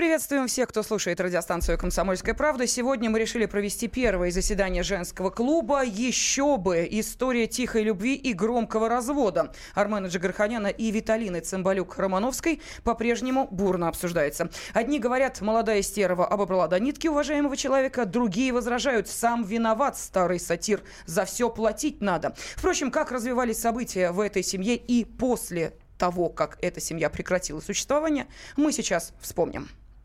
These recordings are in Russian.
Приветствуем всех, кто слушает радиостанцию «Комсомольская правда». Сегодня мы решили провести первое заседание женского клуба. Еще бы! История тихой любви и громкого развода. Армена Джигарханяна и Виталины Цымбалюк-Романовской по-прежнему бурно обсуждается. Одни говорят, молодая стерва обобрала до нитки уважаемого человека, другие возражают, сам виноват старый сатир, за все платить надо. Впрочем, как развивались события в этой семье и после того, как эта семья прекратила существование, мы сейчас вспомним.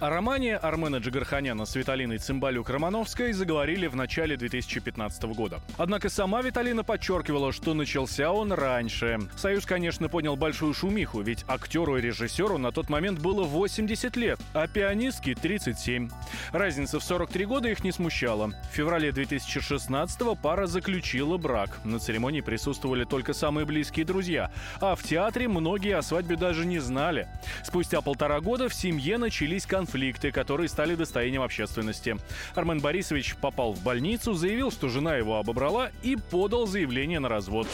О романе Армена Джигарханяна с Виталиной Цымбалюк-Романовской заговорили в начале 2015 года. Однако сама Виталина подчеркивала, что начался он раньше. Союз, конечно, понял большую шумиху, ведь актеру и режиссеру на тот момент было 80 лет, а пианистке 37. Разница в 43 года их не смущала. В феврале 2016 пара заключила брак. На церемонии присутствовали только самые близкие друзья, а в театре многие о свадьбе даже не знали. Спустя полтора года в семье начались конфликты конфликты, которые стали достоянием общественности. Армен Борисович попал в больницу, заявил, что жена его обобрала и подал заявление на развод.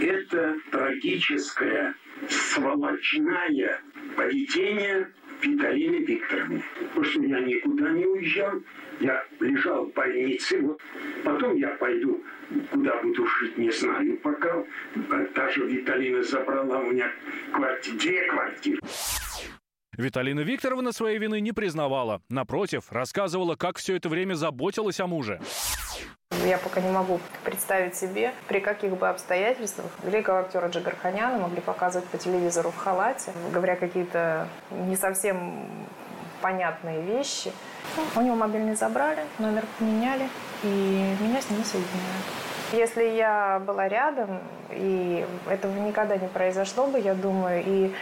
Это трагическое, сволочное поведение Виталины Викторовны. Потому что я никуда не уезжал, я лежал в больнице, вот. потом я пойду, куда буду жить, не знаю пока. Даже Виталина забрала у меня квартиры, две квартиры. Виталина Викторовна своей вины не признавала. Напротив, рассказывала, как все это время заботилась о муже. Я пока не могу представить себе, при каких бы обстоятельствах великого актера Джигарханяна могли показывать по телевизору в халате, говоря какие-то не совсем понятные вещи. У него мобильный забрали, номер поменяли, и меня с ним соединяют. Если я была рядом, и этого никогда не произошло бы, я думаю, и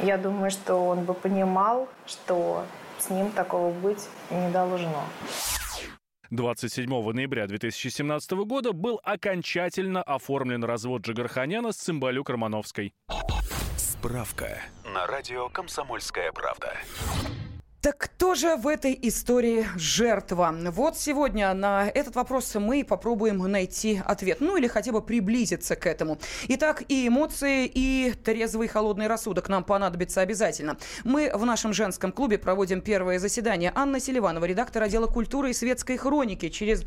я думаю, что он бы понимал, что с ним такого быть не должно. 27 ноября 2017 года был окончательно оформлен развод Джигарханяна с Цимбалюк-Романовской. Справка на радио «Комсомольская правда». Так кто же в этой истории жертва? Вот сегодня на этот вопрос мы попробуем найти ответ. Ну или хотя бы приблизиться к этому. Итак, и эмоции, и трезвый холодный рассудок нам понадобится обязательно. Мы в нашем женском клубе проводим первое заседание. Анна Селиванова, редактор отдела культуры и светской хроники. Через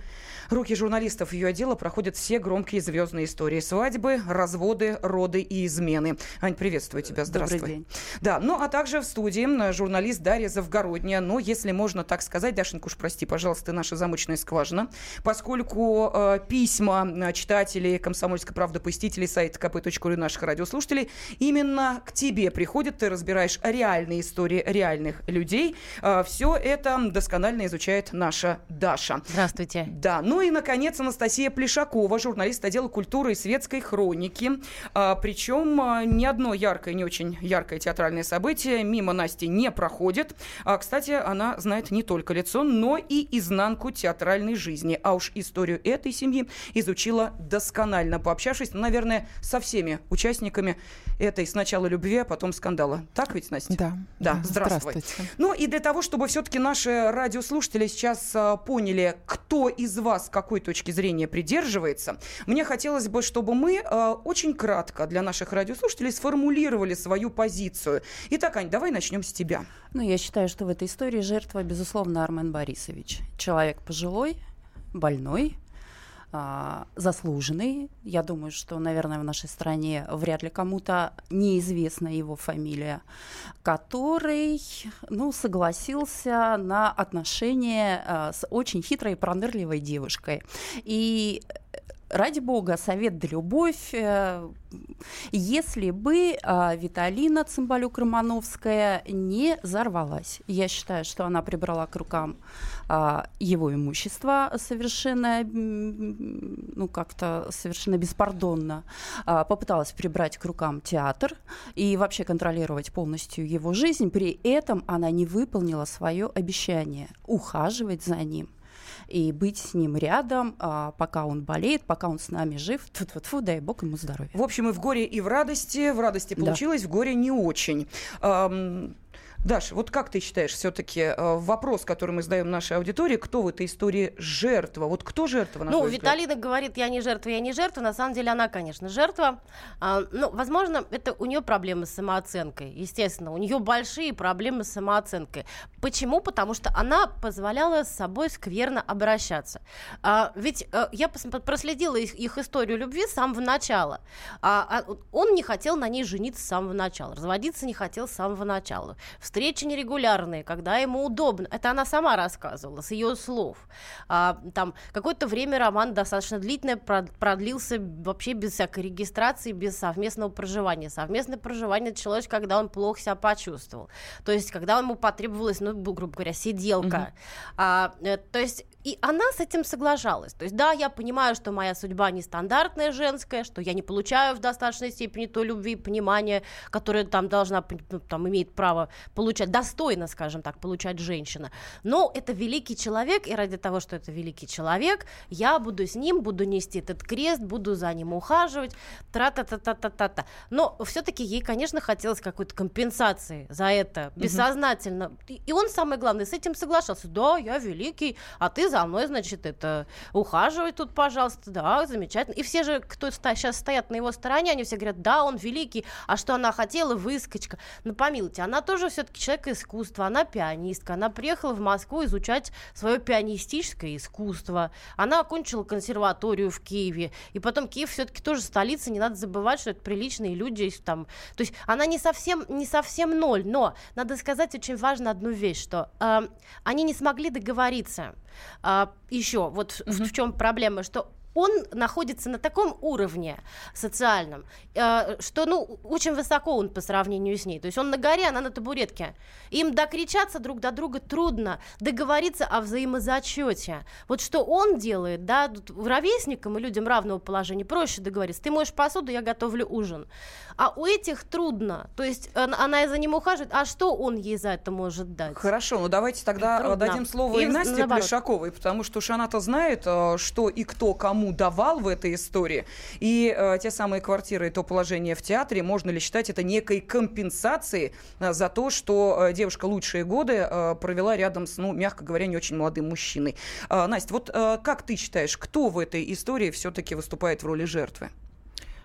руки журналистов ее отдела проходят все громкие звездные истории. Свадьбы, разводы, роды и измены. Ань, приветствую тебя. Здравствуй. Добрый день. Да, ну а также в студии журналист Дарья Завгородняя но, если можно так сказать, Дашенька, уж прости, пожалуйста, наша замочная скважина, поскольку э, письма э, читателей «Комсомольской правды», посетителей сайта kp.ru наших радиослушателей именно к тебе приходят, ты разбираешь реальные истории реальных людей. Э, все это досконально изучает наша Даша. Здравствуйте. Да, ну и, наконец, Анастасия Плешакова, журналист отдела культуры и светской хроники. А, причем а, ни одно яркое, не очень яркое театральное событие мимо Насти не проходит. А, кстати, она знает не только лицо, но и изнанку театральной жизни. А уж историю этой семьи изучила досконально, пообщавшись, ну, наверное, со всеми участниками этой сначала любви, а потом скандала. Так ведь, Настя? Да. Да, здравствуй. Здравствуйте. Ну и для того, чтобы все-таки наши радиослушатели сейчас а, поняли, кто из вас какой точки зрения придерживается, мне хотелось бы, чтобы мы а, очень кратко для наших радиослушателей сформулировали свою позицию. Итак, Ань, давай начнем с тебя. Ну, я считаю, что в этой истории жертва, безусловно, Армен Борисович. Человек пожилой, больной, заслуженный. Я думаю, что, наверное, в нашей стране вряд ли кому-то неизвестна его фамилия, который, ну, согласился на отношения а, с очень хитрой и пронырливой девушкой. И ради бога, совет да любовь. Э, если бы а, Виталина Цымбалюк-Романовская не взорвалась, я считаю, что она прибрала к рукам а, его имущество совершенно, ну, как-то совершенно беспардонно, а, попыталась прибрать к рукам театр и вообще контролировать полностью его жизнь, при этом она не выполнила свое обещание ухаживать за ним и быть с ним рядом, а, пока он болеет, пока он с нами жив. Тут вот фу, дай бог ему здоровья. В общем, и в горе, и в радости. В радости получилось, да. в горе не очень. Даша, вот как ты считаешь, все-таки э, вопрос, который мы задаем нашей аудитории, кто в этой истории жертва? Вот кто жертва? На ну, взгляд? Виталина говорит, я не жертва, я не жертва. На самом деле она, конечно, жертва. А, ну, возможно, это у нее проблемы с самооценкой. Естественно, у нее большие проблемы с самооценкой. Почему? Потому что она позволяла с собой скверно обращаться. А, ведь а, я проследила их, их историю любви с самого начала. А, а, он не хотел на ней жениться с самого начала, разводиться не хотел с самого начала встречи нерегулярные, когда ему удобно. Это она сама рассказывала, с ее слов. А, там какое-то время роман достаточно длительное продлился вообще без всякой регистрации, без совместного проживания. Совместное проживание началось, когда он плохо себя почувствовал. То есть, когда ему потребовалась, ну, грубо говоря, сиделка. Mm-hmm. А, э, то есть и она с этим соглашалась. То есть, да, я понимаю, что моя судьба нестандартная женская, что я не получаю в достаточной степени той любви и понимания, которое там должна, ну, там, имеет право получать, достойно, скажем так, получать женщина. Но это великий человек, и ради того, что это великий человек, я буду с ним, буду нести этот крест, буду за ним ухаживать, тра-та-та-та-та-та. Но все-таки ей, конечно, хотелось какой-то компенсации за это, бессознательно. И он, самое главное, с этим соглашался. Да, я великий, а ты за за мной, значит, это ухаживай тут, пожалуйста, да, замечательно. И все же, кто сейчас стоят на его стороне, они все говорят, да, он великий, а что она хотела, выскочка. Ну, помилуйте, она тоже все-таки человек искусства, она пианистка, она приехала в Москву изучать свое пианистическое искусство, она окончила консерваторию в Киеве, и потом Киев все-таки тоже столица, не надо забывать, что это приличные люди там, то есть она не совсем, не совсем ноль, но надо сказать очень важно одну вещь, что э, они не смогли договориться. А, еще вот mm-hmm. в, в чем проблема, что он находится на таком уровне социальном, э, что, ну, очень высоко он по сравнению с ней. То есть он на горе, она на табуретке. Им докричаться друг до друга трудно, договориться о взаимозачете. Вот что он делает, да, ровесникам и людям равного положения проще договориться. Ты моешь посуду, я готовлю ужин. А у этих трудно. То есть она за ним ухаживает, а что он ей за это может дать? Хорошо, ну давайте тогда трудно. дадим слово и, и Насте наоборот. Плешаковой, потому что уж она-то знает, э, что и кто кому кому давал в этой истории. И э, те самые квартиры и то положение в театре, можно ли считать это некой компенсацией э, за то, что э, девушка лучшие годы э, провела рядом с, ну, мягко говоря, не очень молодым мужчиной. Э, Настя, вот э, как ты считаешь, кто в этой истории все-таки выступает в роли жертвы?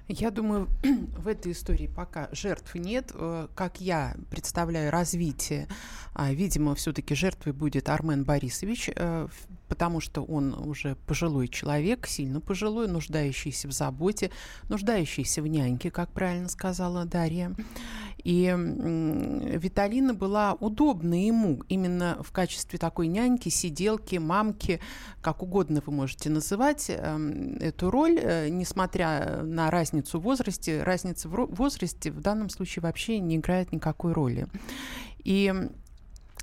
Я думаю, в этой истории пока жертв нет. Э, как я представляю развитие, а, видимо, все-таки жертвой будет Армен Борисович, э, потому что он уже пожилой человек, сильно пожилой, нуждающийся в заботе, нуждающийся в няньке, как правильно сказала Дарья. И Виталина была удобна ему именно в качестве такой няньки, сиделки, мамки, как угодно вы можете называть эм, эту роль, э, несмотря на разницу в возрасте. Разница в возрасте в данном случае вообще не играет никакой роли. И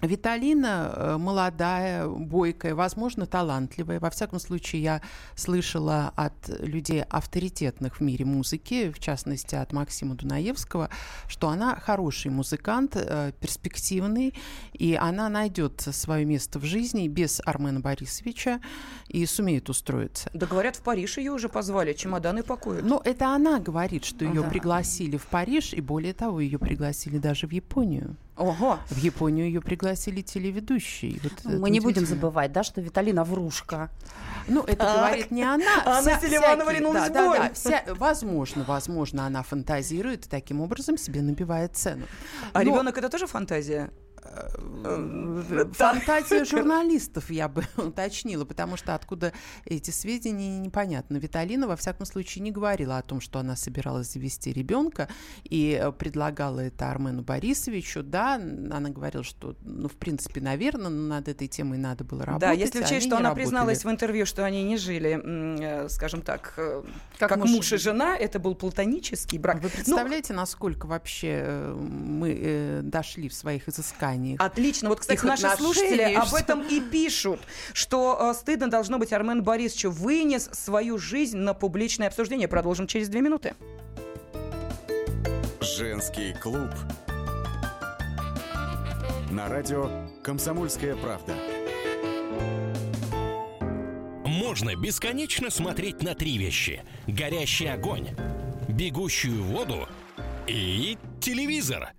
Виталина э, молодая, бойкая, возможно, талантливая. Во всяком случае, я слышала от людей авторитетных в мире музыки, в частности, от Максима Дунаевского, что она хороший музыкант, э, перспективный, и она найдет свое место в жизни без Армена Борисовича и сумеет устроиться. Да говорят, в Париж ее уже позвали, чемоданы пакуют. Ну, это она говорит, что ее да. пригласили в Париж, и более того, ее пригласили даже в Японию. Ого. В Японию ее пригласили телеведущие. Вот Мы не будем забывать, да, что Виталина врушка. Ну, это так. говорит не она. Анна Селиванова ринулась да, да, да, вся, Возможно, возможно, она фантазирует и таким образом себе набивает цену. А Но... ребенок это тоже фантазия? Фантазия журналистов, я бы уточнила, потому что откуда эти сведения, непонятно. Виталина, во всяком случае, не говорила о том, что она собиралась завести ребенка и предлагала это Армену Борисовичу. Да, она говорила, что, ну, в принципе, наверное, над этой темой надо было работать. Да, если учесть, что она работали. призналась в интервью, что они не жили, э, скажем так, э, как, как муж, муж и жена, это был платонический брак. Вы ну, представляете, ну, насколько вообще э, мы дошли в своих изысканиях отношениях. Отлично. Вот, кстати, наши слушатели что... об этом и пишут, что э, стыдно должно быть Армен Борисовичу вынес свою жизнь на публичное обсуждение. Продолжим через две минуты. Женский клуб. На радио «Комсомольская правда». Можно бесконечно смотреть на три вещи. Горящий огонь, бегущую воду и телевизор –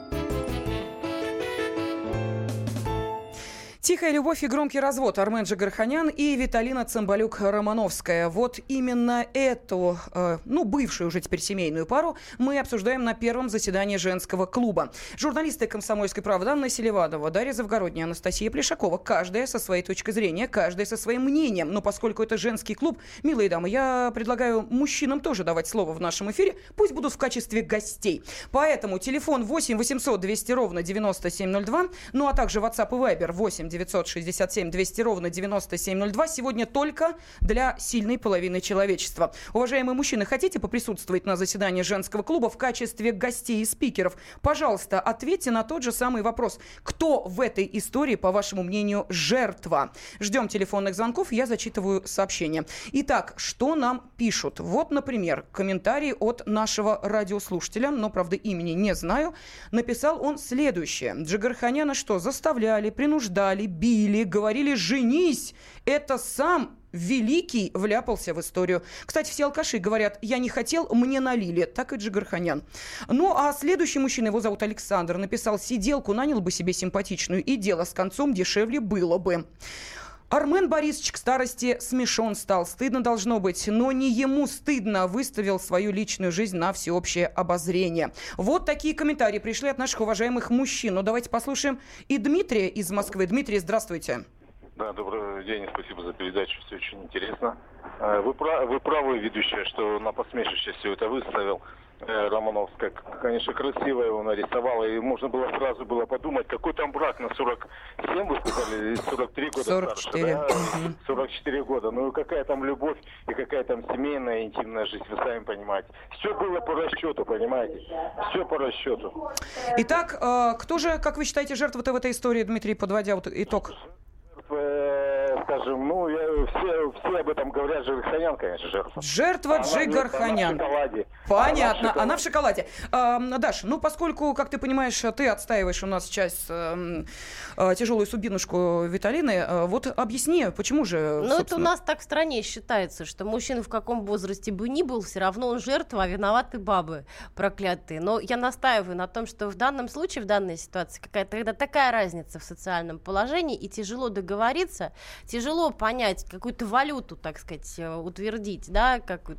Тихая любовь и громкий развод. Армен Джигарханян и Виталина Цымбалюк-Романовская. Вот именно эту, э, ну, бывшую уже теперь семейную пару мы обсуждаем на первом заседании женского клуба. Журналисты «Комсомольской правды» Анна Селиванова, Дарья Завгородняя, Анастасия Плешакова. Каждая со своей точкой зрения, каждая со своим мнением. Но поскольку это женский клуб, милые дамы, я предлагаю мужчинам тоже давать слово в нашем эфире. Пусть будут в качестве гостей. Поэтому телефон 8 800 200 ровно 9702, ну а также WhatsApp и Viber 8 967 200 ровно 9702. Сегодня только для сильной половины человечества. Уважаемые мужчины, хотите поприсутствовать на заседании женского клуба в качестве гостей и спикеров? Пожалуйста, ответьте на тот же самый вопрос. Кто в этой истории, по вашему мнению, жертва? Ждем телефонных звонков, я зачитываю сообщение. Итак, что нам пишут? Вот, например, комментарий от нашего радиослушателя, но, правда, имени не знаю. Написал он следующее. Джигарханяна что, заставляли, принуждали, били, говорили «женись». Это сам Великий вляпался в историю. Кстати, все алкаши говорят, я не хотел, мне налили. Так и Джигарханян. Ну, а следующий мужчина, его зовут Александр, написал, сиделку нанял бы себе симпатичную, и дело с концом дешевле было бы. Армен Борисович к старости смешон стал. Стыдно должно быть. Но не ему стыдно выставил свою личную жизнь на всеобщее обозрение. Вот такие комментарии пришли от наших уважаемых мужчин. Но давайте послушаем и Дмитрия из Москвы. Дмитрий, здравствуйте. Да, добрый день, спасибо за передачу, все очень интересно. Вы, прав, вы правы, ведущая, что на посмешище все это выставил. Э, Романовская, конечно, красиво его нарисовала, и можно было сразу было подумать, какой там брак на 47, вы сказали, 43 года 44. старше, да? 44 года. Ну и какая там любовь, и какая там семейная, интимная жизнь, вы сами понимаете. Все было по расчету, понимаете? Все по расчету. Итак, э, кто же, как вы считаете, жертва-то в этой истории, Дмитрий, подводя вот итог? Э, скажем, ну, я, все, все об этом говорят, Джигарханян, конечно, жертва. Жертва Она- Джигарханян. Она в шоколаде. Понятно, Она она в шоколаде. А, Даш, ну поскольку, как ты понимаешь, ты отстаиваешь у нас сейчас э, тяжелую субинушку Виталины, э, вот объясни, почему же, Ну, это у нас так в стране считается, что мужчина в каком возрасте бы ни был, все равно он жертва, а виноваты бабы проклятые. Но я настаиваю на том, что в данном случае, в данной ситуации, какая-то когда такая разница в социальном положении, и тяжело договориться, тяжело понять, какую-то валюту, так сказать, э, утвердить, да, как,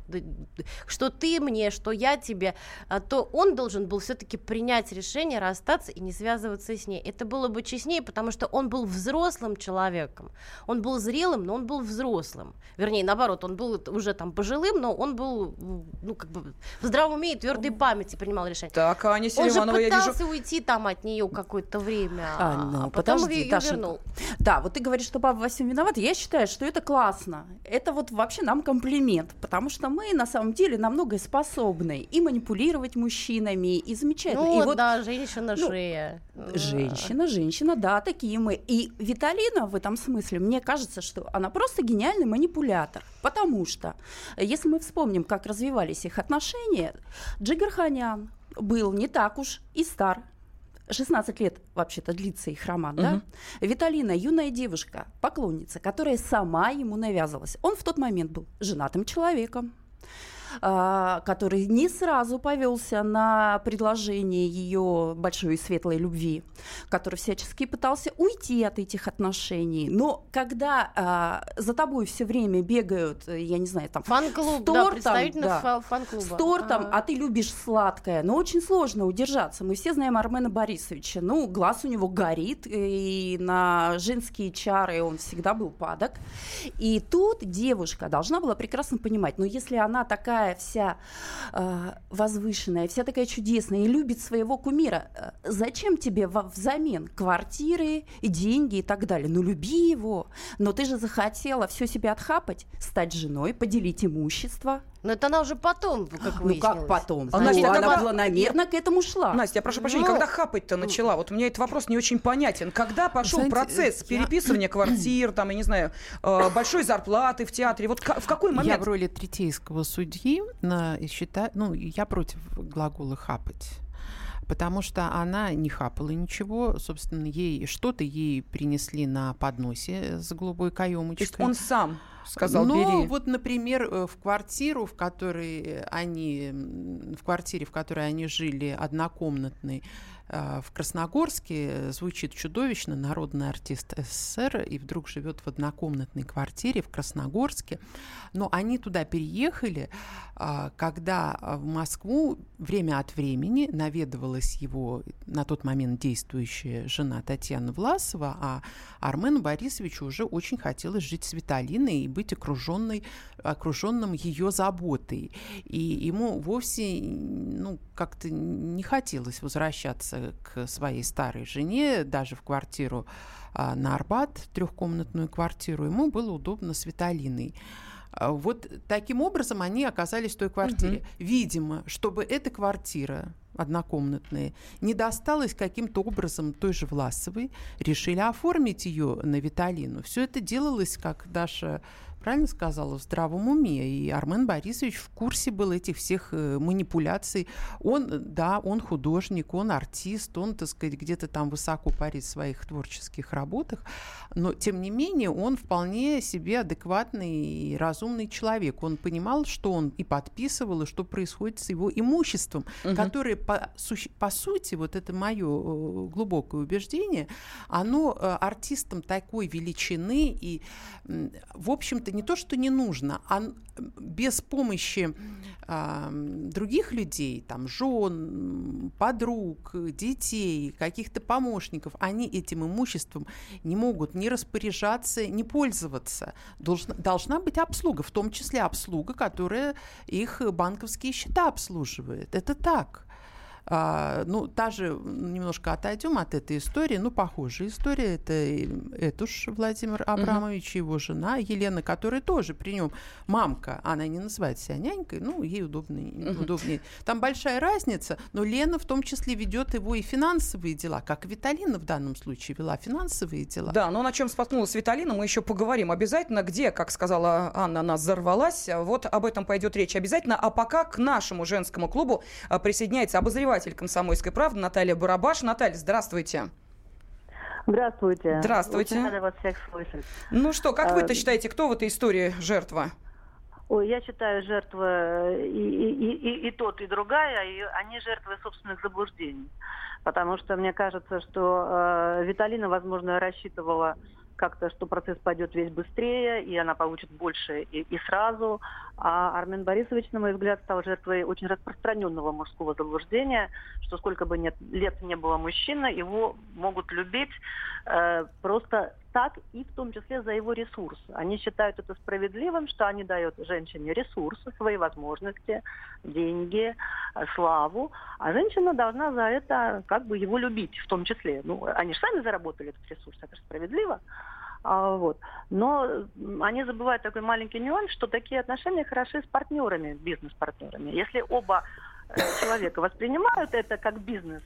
что ты мне, что я тебе, а, то он должен был все-таки принять решение расстаться и не связываться с ней. Это было бы честнее, потому что он был взрослым человеком. Он был зрелым, но он был взрослым. Вернее, наоборот, он был уже там пожилым, но он был, ну, как бы в здравом уме и твердой памяти принимал решение. Так, Аня Он же Селиванова, я вижу... пытался уйти там от нее какое-то время, А, ну, а потом подожди, ее Даша, вернул. Да, вот ты говоришь, что папа во всем виноват. Я считаю, что это классно. Это вот вообще нам комплимент, потому что мы на самом деле на многое способны и манипулировать мужчинами, и замечательно. Ну, и вот да, женщина ну, шея. Женщина, женщина, да, такие мы. И Виталина в этом смысле, мне кажется, что она просто гениальный манипулятор. Потому что, если мы вспомним, как развивались их отношения, Джигарханян был не так уж и стар. 16 лет вообще-то длится их роман, да? Виталина, юная девушка, поклонница, которая сама ему навязывалась. Он в тот момент был женатым человеком который не сразу повелся на предложение ее большой и светлой любви, который всячески пытался уйти от этих отношений. Но когда а, за тобой все время бегают, э, я не знаю, там Фан-клуб, с да, тортом, да, фа- фан-клуба. с тортом, Ага. а ты любишь сладкое, но очень сложно удержаться. Мы все знаем Армена Борисовича. Ну, глаз у него горит, и на женские чары он всегда был падок. И тут девушка должна была прекрасно понимать, ну, если она такая такая вся э, возвышенная, вся такая чудесная и любит своего кумира, э, зачем тебе во- взамен квартиры, деньги и так далее? Ну, люби его. Но ты же захотела все себе отхапать, стать женой, поделить имущество. Но это она уже потом, как Ну, выяснилось. как потом? А, Ну, Настя, она когда- планомерно к этому шла. Настя, я прошу прощения, Ну, когда хапать-то начала? Вот у меня этот вопрос не очень понятен. Когда пошел Знаете, процесс я- переписывания квартир, там, я не знаю, э, большой зарплаты в театре? Вот в какой Я момент? в роли третейского судьи и считаю, ну, я против глагола «хапать». Потому что она не хапала ничего, собственно, ей что-то ей принесли на подносе с голубой То каемочкой. есть он сам сказал, ну, бери. вот, например, э, в квартиру, в которой они, в квартире, в которой они жили, однокомнатной, в Красногорске, э, звучит чудовищно, народный артист СССР, и вдруг живет в однокомнатной квартире в Красногорске. Но они туда переехали, а, когда а, в Москву время от времени наведывалась его на тот момент действующая жена Татьяна Власова, а Армену Борисовичу уже очень хотелось жить с Виталиной и быть окруженной, окруженным ее заботой. И ему вовсе ну, как-то не хотелось возвращаться к своей старой жене, даже в квартиру а, на Арбат, трехкомнатную квартиру. Ему было удобно с Виталиной. А, Вот таким образом они оказались в той квартире. Видимо, чтобы эта квартира однокомнатная не досталась каким-то образом той же Власовой, решили оформить ее на Виталину. Все это делалось, как Даша правильно сказала, в здравом уме. И Армен Борисович в курсе был этих всех э, манипуляций. Он, да, он художник, он артист, он, так сказать, где-то там высоко парит в своих творческих работах, но, тем не менее, он вполне себе адекватный и разумный человек. Он понимал, что он и подписывал, и что происходит с его имуществом, Мгм. которое, по, по сути, вот это мое э, глубокое убеждение, оно э, артистам такой величины и, в общем-то, не то, что не нужно, а без помощи м, других людей, там, жен, подруг, детей, каких-то помощников, они этим имуществом не могут ни распоряжаться, ни пользоваться. Должна, должна быть обслуга, в том числе обслуга, которая их банковские счета обслуживает. Это так. А, ну, та же, немножко отойдем от этой истории, ну, похожая история, это и Этуш Владимир Абрамович, и его жена Елена, которая тоже при нем мамка, она не называет себя нянькой, ну, ей удобнее, удобнее. Там большая разница, но Лена в том числе ведет его и финансовые дела, как Виталина в данном случае вела финансовые дела. Да, но на чем споткнулась Виталина, мы еще поговорим обязательно. Где, как сказала Анна, она взорвалась. Вот об этом пойдет речь обязательно. А пока к нашему женскому клубу а, присоединяется обозреватель «Комсомольской правды» Наталья Барабаш. Наталья, здравствуйте. Здравствуйте. Здравствуйте. Очень рада вас всех слышать. Ну что, как вы-то Э, считаете, кто в этой истории жертва? Ой, я считаю, жертва и, и, и, и- и тот, и другая, и они жертвы собственных заблуждений. Потому что мне кажется, что э, Виталина, возможно, рассчитывала как-то, что процесс пойдет весь быстрее, и она получит больше и, и сразу. А Армен Борисович, на мой взгляд, стал жертвой очень распространенного мужского заблуждения, что сколько бы нет, лет не было мужчина, его могут любить э, просто так и в том числе за его ресурс. Они считают это справедливым, что они дают женщине ресурсы, свои возможности, деньги, славу, а женщина должна за это как бы его любить в том числе. Ну, они же сами заработали этот ресурс, это справедливо. А, вот. Но они забывают такой маленький нюанс, что такие отношения хороши с партнерами, бизнес-партнерами. Если оба э, человека воспринимают это как бизнес,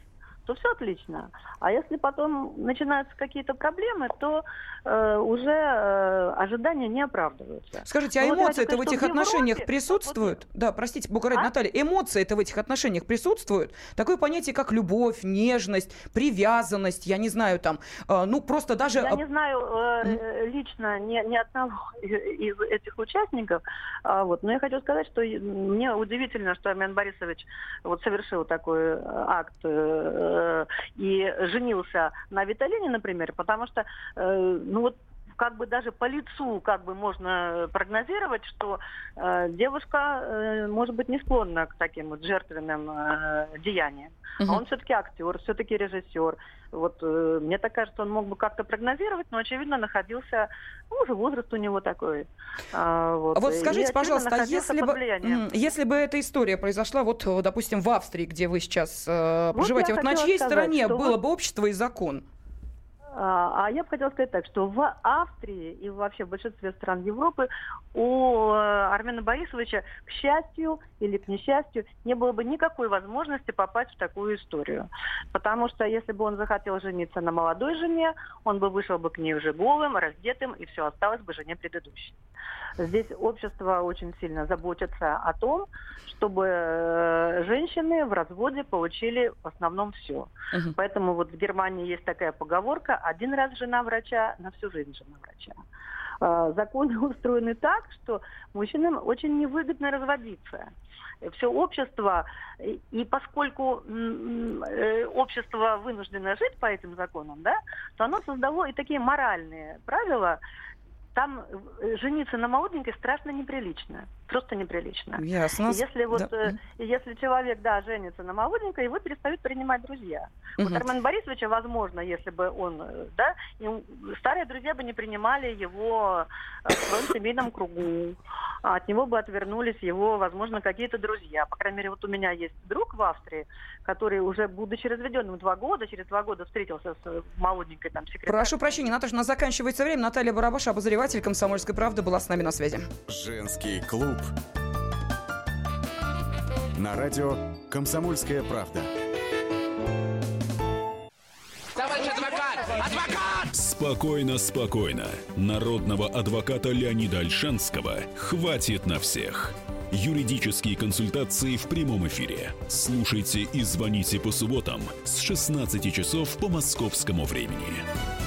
то все отлично. А если потом начинаются какие-то проблемы, то э, уже э, ожидания не оправдываются. Скажите, а Ну, вот я эмоции-то в этих отношениях Европе- присутствуют? Да, простите, Бугарать А? Наталья, эмоции-то в этих отношениях присутствуют? Такое понятие, как любовь, нежность, привязанность, я не знаю, там, э, ну, просто даже... Я не знаю э, э, лично ни, ни одного из этих участников, а, вот, но я хочу сказать, что мне удивительно, что Армен Борисович вот совершил такой э, акт э, и женился на Виталине, например, потому что, э, ну вот как бы даже по лицу как бы можно прогнозировать, что э, девушка э, может быть не склонна к таким вот жертвенным э, деяниям. Угу. А он все-таки актер, все-таки режиссер. Вот э, мне так кажется, он мог бы как-то прогнозировать, но очевидно находился, ну, уже возраст у него такой. А, вот. вот скажите, и, пожалуйста, а если бы, если бы эта история произошла, вот, допустим, в Австрии, где вы сейчас э, проживаете, вот, вот на чьей сказать, стороне было вот... бы общество и закон? А, а я бы хотела сказать так, что в Австрии и вообще в большинстве стран Европы у э, Армена Борисовича, к счастью или к несчастью, не было бы никакой возможности попасть в такую историю. Потому что если бы он захотел жениться на молодой жене, он бы вышел бы к ней уже голым, раздетым, и все осталось бы жене предыдущей. Здесь общество очень сильно заботится о том, чтобы э, женщины в разводе получили в основном все. Угу. Поэтому вот в Германии есть такая поговорка «один раз жена врача, на всю жизнь жена врача». А, законы устроены так, что мужчинам очень невыгодно разводиться. Все общество, и поскольку э, общество вынуждено жить по этим законам, да, то оно создало и такие моральные правила, там э, жениться на молоденькой страшно неприлично. Просто неприлично. Ясно. Если вот, да. э, если человек, да, женится на молоденькой, его перестают принимать друзья. Угу. Вот Армен Борисовича, возможно, если бы он, э, да, старые друзья бы не принимали его в своем семейном кругу, а от него бы отвернулись его, возможно, какие-то друзья. По крайней мере, вот у меня есть друг в Австрии, который уже, будучи разведенным два года, через два года встретился с молоденькой там секретарем. Прошу прощения, Наташа, у нас заканчивается время. Наталья Барабаша, обозреватель обозреватель «Комсомольской правды» была с нами на связи. Женский клуб. На радио «Комсомольская правда». Товарищ адвокат! Адвокат! Спокойно, спокойно. Народного адвоката Леонида Альшанского хватит на всех. Юридические консультации в прямом эфире. Слушайте и звоните по субботам с 16 часов по московскому времени.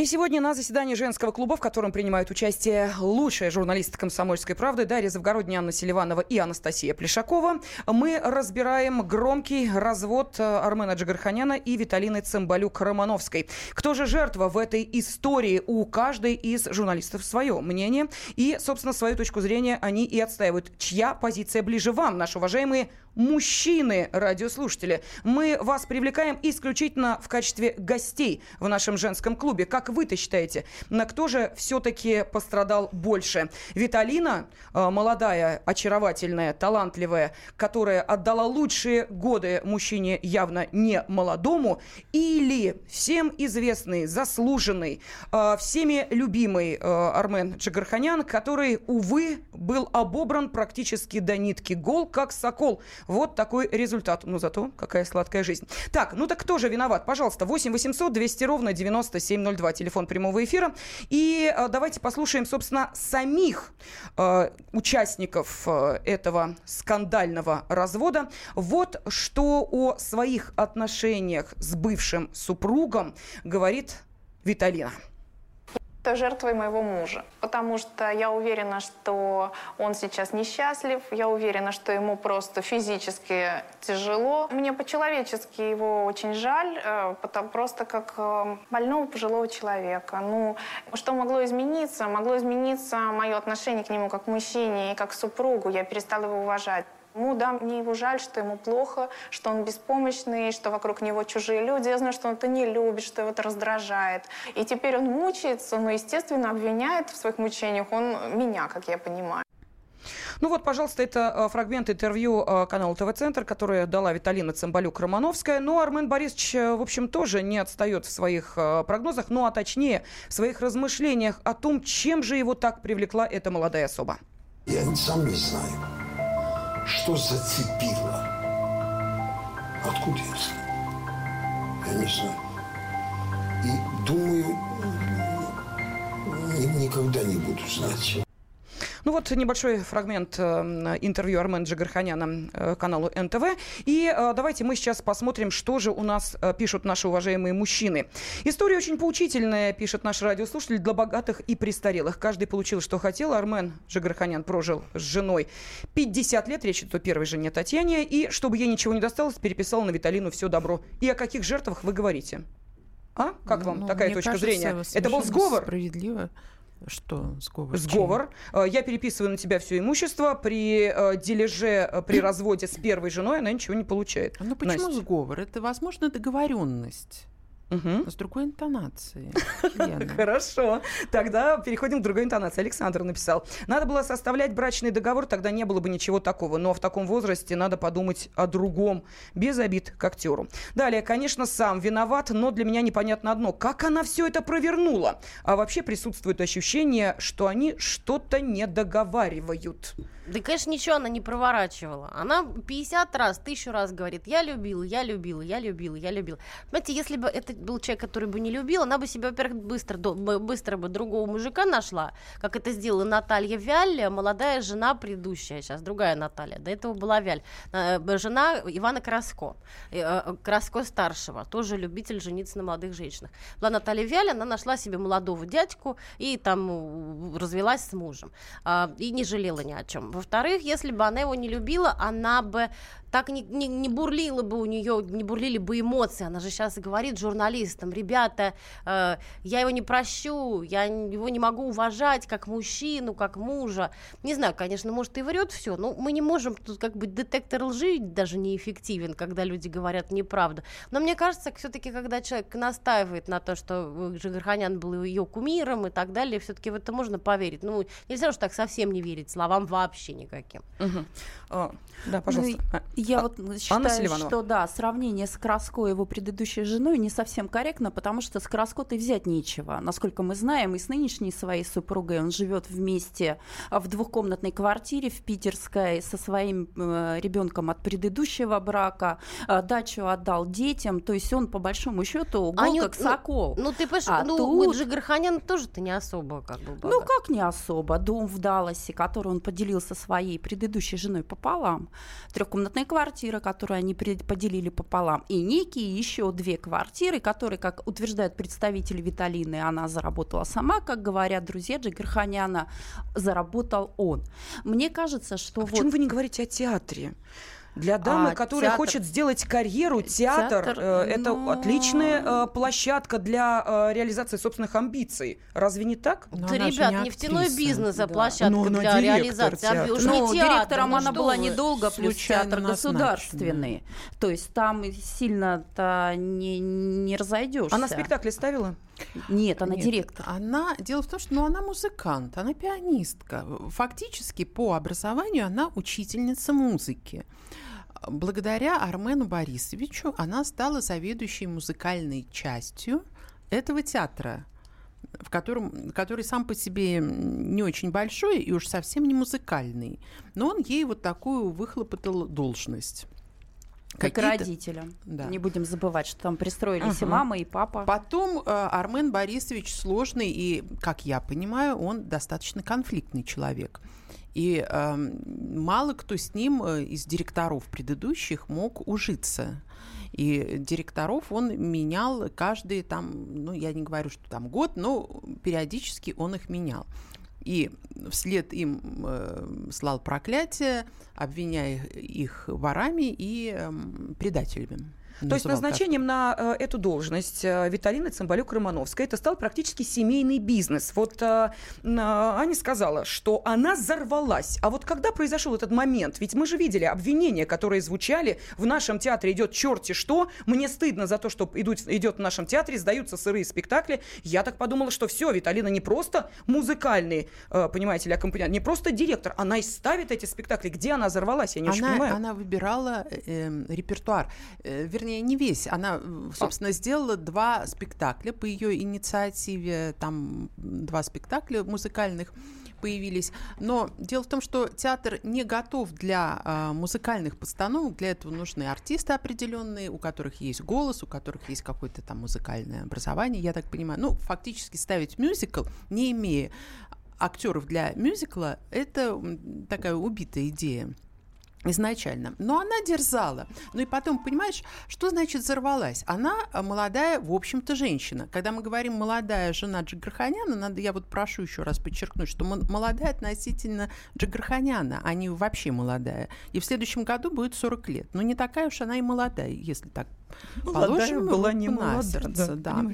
И сегодня на заседании женского клуба, в котором принимают участие лучшие журналисты «Комсомольской правды» Дарья Завгородняя, Анна Селиванова и Анастасия Плешакова, мы разбираем громкий развод э, Армена Джигарханяна и Виталины Цымбалюк-Романовской. Кто же жертва в этой истории? У каждой из журналистов свое мнение. И, собственно, свою точку зрения они и отстаивают. Чья позиция ближе вам, наши уважаемые мужчины, радиослушатели. Мы вас привлекаем исключительно в качестве гостей в нашем женском клубе. Как вы-то считаете, на кто же все-таки пострадал больше? Виталина, э, молодая, очаровательная, талантливая, которая отдала лучшие годы мужчине явно не молодому, или всем известный, заслуженный, э, всеми любимый э, Армен Джигарханян, который, увы, был обобран практически до нитки гол, как сокол вот такой результат. Ну, зато какая сладкая жизнь. Так, ну так кто же виноват? Пожалуйста, 8 800 200 ровно 9702, телефон прямого эфира. И э, давайте послушаем, собственно, самих э, участников э, этого скандального развода. Вот что о своих отношениях с бывшим супругом говорит Виталина. Это жертвой моего мужа, потому что я уверена, что он сейчас несчастлив, я уверена, что ему просто физически тяжело. Мне по-человечески его очень жаль, э, потому просто как э, больного пожилого человека. Ну, что могло измениться? Могло измениться мое отношение к нему как к мужчине и как к супругу. Я перестала его уважать. Ему, да, мне его жаль, что ему плохо, что он беспомощный, что вокруг него чужие люди. Я знаю, что он это не любит, что его это раздражает. И теперь он мучается, но, естественно, обвиняет в своих мучениях он меня, как я понимаю. Ну вот, пожалуйста, это э, фрагмент интервью э, канала ТВ-центр, которое дала Виталина Цымбалюк-Романовская. Но Армен Борисович, э, в общем, тоже не отстает в своих прогнозах, ну а точнее в своих размышлениях о том, чем же его так привлекла эта молодая особа. Я сам не знаю что зацепило? Откуда я знаю? Я не знаю. И думаю, никогда не буду знать. Ну вот небольшой фрагмент э, интервью Армена Джигарханяна э, каналу НТВ. И э, давайте мы сейчас посмотрим, что же у нас э, пишут наши уважаемые мужчины. История очень поучительная, пишет наш радиослушатель, для богатых и престарелых. Каждый получил, что хотел. Армен Джигарханян прожил с женой 50 лет, речь идет о первой жене Татьяне. И чтобы ей ничего не досталось, переписал на Виталину все добро. И о каких жертвах вы говорите? А? Как вам Ну, такая точка кажется, зрения? Это был сговор? Справедливо. Что сговор? Сговор. Э, Я переписываю на тебя все имущество. При э, дележе, э, при разводе с первой женой она ничего не получает. Ну почему Настя. сговор? Это, возможно, договоренность. Мгм. С другой интонацией. Хорошо. Тогда переходим к другой интонации. Александр написал. Надо было составлять брачный договор, тогда не было бы ничего такого. Но в таком возрасте надо подумать о другом. Без обид к актеру. Далее, конечно, сам виноват, но для меня непонятно одно. Как она все это провернула? А вообще присутствует ощущение, что они что-то не договаривают. Да, конечно, ничего она не проворачивала. Она 50 раз, тысячу раз говорит, я любила, я любила, я любила, я любила. Понимаете, если бы это был человек, который бы не любил, она бы себе, во-первых, быстро, быстро бы другого мужика нашла, как это сделала Наталья Вяль, молодая жена предыдущая, сейчас другая Наталья, до этого была Вяль, э, жена Ивана Краско, э, э, Краско старшего, тоже любитель жениться на молодых женщинах. Была Наталья Вяль, она нашла себе молодого дядьку и там развелась с мужем, а, и не жалела ни о чем. Во-вторых, если бы она его не любила, она бы так не, не, не бурлила бы у нее, не бурлили бы эмоции. Она же сейчас говорит журналистам, ребята, э, я его не прощу, я его не могу уважать как мужчину, как мужа. Не знаю, конечно, может и врет все, но мы не можем, тут как бы детектор лжи даже неэффективен, когда люди говорят неправду. Но мне кажется, все-таки, когда человек настаивает на то, что Джигарханян был ее кумиром и так далее, все-таки в это можно поверить. Ну, нельзя уж так совсем не верить словам вообще никаким. Мгм. А, Да, пожалуйста. Ну, Я А- вот Анна считаю, Селиванова. что да, сравнение с Краско его предыдущей женой не совсем корректно, потому что с Краско-то и взять нечего. Насколько мы знаем, и с нынешней своей супругой он живет вместе а, в двухкомнатной квартире в Питерской со своим э, ребенком от предыдущего брака, а, дачу отдал детям, то есть он по большому счету гол Они- как ну, сокол. Ну, ты понимаешь, А ну, тут- Джигарханян тоже-то не особо как бы Ну богат. как не особо? Дом в Далласе, который он поделил со своей предыдущей женой пополам, трехкомнатная квартира, которую они поделили пополам, и некие еще две квартиры, которые, как утверждают представители Виталины, она заработала сама, как говорят друзья Джигарханяна, заработал он. Мне кажется, что А вот... почему вы не говорите о театре? Для дамы, А, которая театр- хочет сделать карьеру, театр, Театр, э, это ну- отличная э, площадка для э, реализации собственных амбиций. Разве не так? Но Да, она же ребят, не нефтяной актриса. бизнес, а Да. площадка Ну, она для реализации. театра. амби- уж Ну, не театр, директором ну она была вы. недолго, плюс Случайно театр государственный. То есть там сильно-то не, не разойдешься. Она спектакли ставила? Нет, она Нет, директор. Она, дело в том, что ну, она музыкант, она пианистка. Фактически по образованию она учительница музыки. Благодаря Армену Борисовичу она стала заведующей музыкальной частью этого театра, в котором, который сам по себе не очень большой и уж совсем не музыкальный. Но он ей вот такую выхлопотал должность. Как Какие-то- родителям. Да. Не будем забывать, что там пристроились и Ага. мама, и папа. Потом э, Армен Борисович сложный и, как я понимаю, он достаточно конфликтный человек. И эм, мало кто с ним э, из директоров предыдущих мог ужиться. И директоров он менял каждый там, ну я не говорю, что там год, но периодически он их менял. И вслед им э, слал проклятие, обвиняя их ворами и эм, предателями. То есть назначением на э, эту должность э, Виталины Цымбалюк-Романовской это стал практически семейный бизнес. Вот э, Аня сказала, что она взорвалась. А вот когда произошел этот момент? Ведь мы же видели обвинения, которые звучали. В нашем театре идет черти что. Мне стыдно за то, что идут, идет в нашем театре, сдаются сырые спектакли. Я так подумала, что все, Виталина не просто музыкальный, понимаете ли, аккомпаниатор, не просто директор. Она и ставит эти спектакли. Где она взорвалась? Я не очень она, понимаю. она выбирала э, э, репертуар. Э, вернее, не весь. Она, э, собственно, сделала два спектакля по ее инициативе. Там два спектакля музыкальных появились. Но дело в том, что театр не готов для а, музыкальных постановок. Для этого нужны артисты определенные, у которых есть голос, у которых есть какое-то там музыкальное образование, я так понимаю. Ну, фактически ставить мюзикл, не имея актеров для мюзикла это такая убитая идея изначально. Но она дерзала. Ну и потом, понимаешь, что значит взорвалась? Она а, молодая, в общем-то, женщина. Когда мы говорим молодая жена Джигарханяна, надо, я вот прошу еще раз подчеркнуть, что молодая относительно Джигарханяна, а не вообще молодая. И в следующем году будет 40 лет. Но не такая уж она и молодая, если так Положим была не молодая. Сердце, да,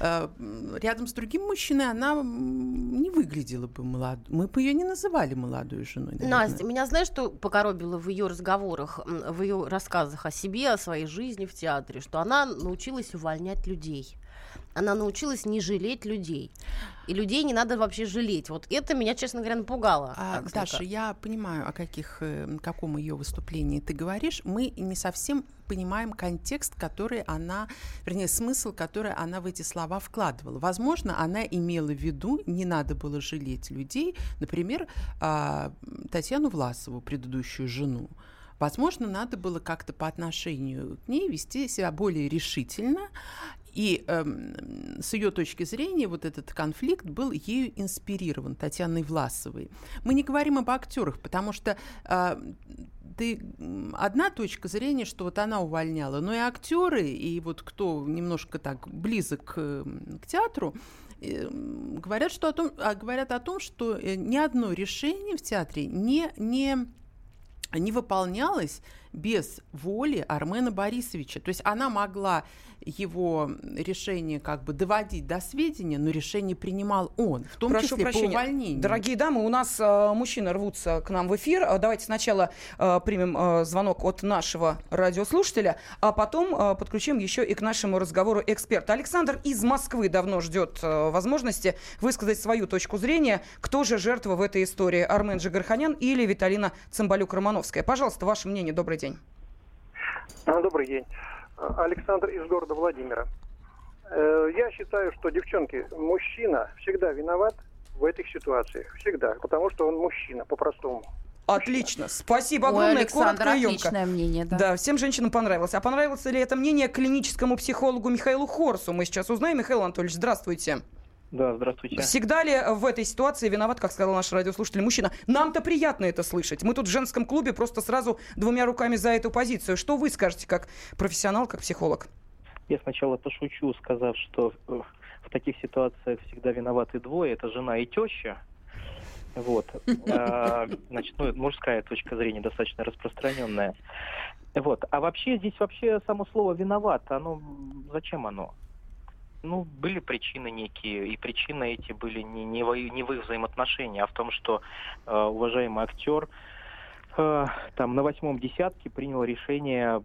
да. Рядом с другим мужчиной она не выглядела бы молодой. Мы бы ее не называли молодой женой. Наверное. Настя, меня знаешь, что покоробило в ее разговорах, в ее рассказах о себе, о своей жизни в театре, что она научилась увольнять людей она научилась не жалеть людей. И людей не надо вообще жалеть. Вот это меня, честно говоря, напугало. А, Даша, я понимаю, о каких, э, каком ее выступлении ты говоришь. Мы не совсем понимаем контекст, который она, вернее, смысл, который она в эти слова вкладывала. Возможно, она имела в виду, не надо было жалеть людей, например, а, Татьяну Власову, предыдущую жену. Возможно, надо было как-то по отношению к ней вести себя более решительно и э, с ее точки зрения вот этот конфликт был ею инспирирован, Татьяной Власовой. Мы не говорим об актерах, потому что э, ты одна точка зрения, что вот она увольняла, но и актеры, и вот кто немножко так близок к, к театру, э, говорят, что о том, а, говорят о том, что э, ни одно решение в театре не, не, не выполнялось без воли Армена Борисовича. То есть она могла его решение как бы доводить до сведения, но решение принимал он, в том Прошу числе прощения. по увольнению. Дорогие дамы, у нас э, мужчины рвутся к нам в эфир. Э, давайте сначала э, примем э, звонок от нашего радиослушателя, а потом э, подключим еще и к нашему разговору эксперта. Александр из Москвы давно ждет э, возможности высказать свою точку зрения. Кто же жертва в этой истории? Армен Джигарханян или Виталина Цымбалюк-Романовская? Пожалуйста, ваше мнение. Добрый день. Добрый день. Александр из города Владимира. Э, я считаю, что, девчонки, мужчина всегда виноват в этих ситуациях. Всегда. Потому что он мужчина, по-простому. Отлично. Спасибо огромное. Ой, Александр, Коротко отличное мнение, да. Да, всем женщинам понравилось. А понравилось ли это мнение клиническому психологу Михаилу Хорсу? Мы сейчас узнаем. Михаил Анатольевич, здравствуйте. Да, здравствуйте. Всегда ли в этой ситуации виноват, как сказал наш радиослушатель, мужчина? Нам-то приятно это слышать. Мы тут в женском клубе просто сразу двумя руками за эту позицию. Что вы скажете как профессионал, как психолог? Я сначала пошучу, сказав, что в таких ситуациях всегда виноваты двое. Это жена и теща. Вот. А, значит, ну, мужская точка зрения достаточно распространенная. Вот. А вообще здесь вообще само слово виноват, оно зачем оно? Ну, были причины некие, и причины эти были не, не, в, не в их взаимоотношении, а в том, что э, уважаемый актер э, там на восьмом десятке принял решение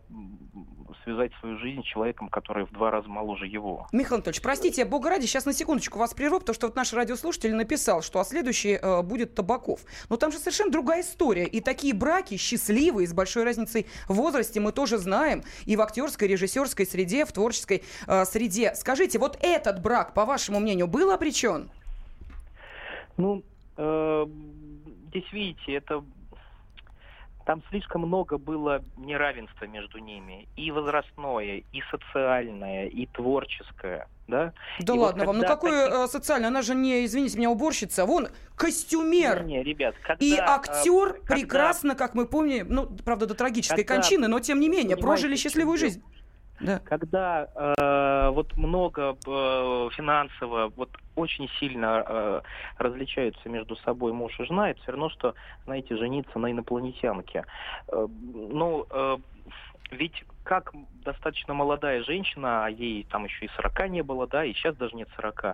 связать свою жизнь с человеком, который в два раза моложе его. Михаил Анатольевич, простите, бога ради, сейчас на секундочку вас прерву, потому что вот наш радиослушатель написал, что а следующий э, будет Табаков. Но там же совершенно другая история. И такие браки счастливые, с большой разницей в возрасте, мы тоже знаем. И в актерской, режиссерской среде, в творческой э, среде. Скажите, вот этот брак, по вашему мнению, был обречен? Ну, э, здесь, видите, это там слишком много было неравенства между ними. И возрастное, и социальное, и творческое. Да, да и ладно вот вам, ну какое таких... Э, социальное? Она же не, извините меня, уборщица. Вон, костюмер. Не, не, ребят, когда, и актер когда... прекрасно, как мы помним, ну, правда, до трагической когда... кончины, но тем не менее, прожили счастливую жизнь. Да. Когда э, вот много э, финансово, вот очень сильно э, различаются между собой муж и жена, это все равно, что, знаете, жениться на инопланетянке. Э, ну, э, ведь как достаточно молодая женщина, а ей там еще и 40 не было, да, и сейчас даже нет 40, Э,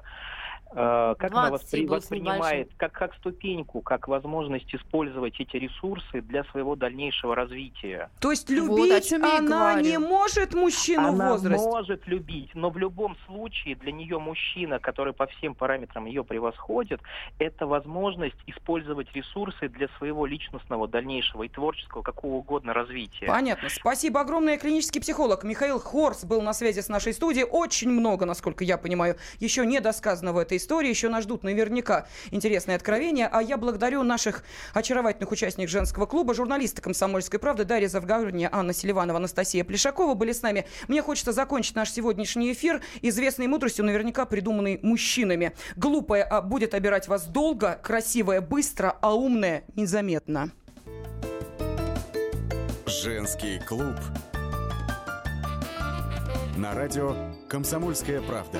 как она воспри... воспринимает, как, как ступеньку, как возможность использовать эти ресурсы для своего дальнейшего развития. То есть любить вот, она не может мужчину она в возрасте? Она может любить, но в любом случае для нее мужчина, который по всем параметрам ее превосходит, это возможность использовать ресурсы для своего личностного дальнейшего и творческого, какого угодно развития. Понятно. Спасибо огромное. Клинический психолог Михаил Хорс был на связи с нашей студией. Очень много, насколько я понимаю, еще недосказанного в этой этой истории. Еще нас ждут наверняка интересные откровения. А я благодарю наших очаровательных участников женского клуба, журналисты «Комсомольской правды» Дарья Завгородня, Анна Селиванова, Анастасия Плешакова были с нами. Мне хочется закончить наш сегодняшний эфир известной мудростью, наверняка придуманной мужчинами. Глупая а, будет обирать вас долго, красивая быстро, а умная незаметно. Женский клуб. На радио «Комсомольская правда».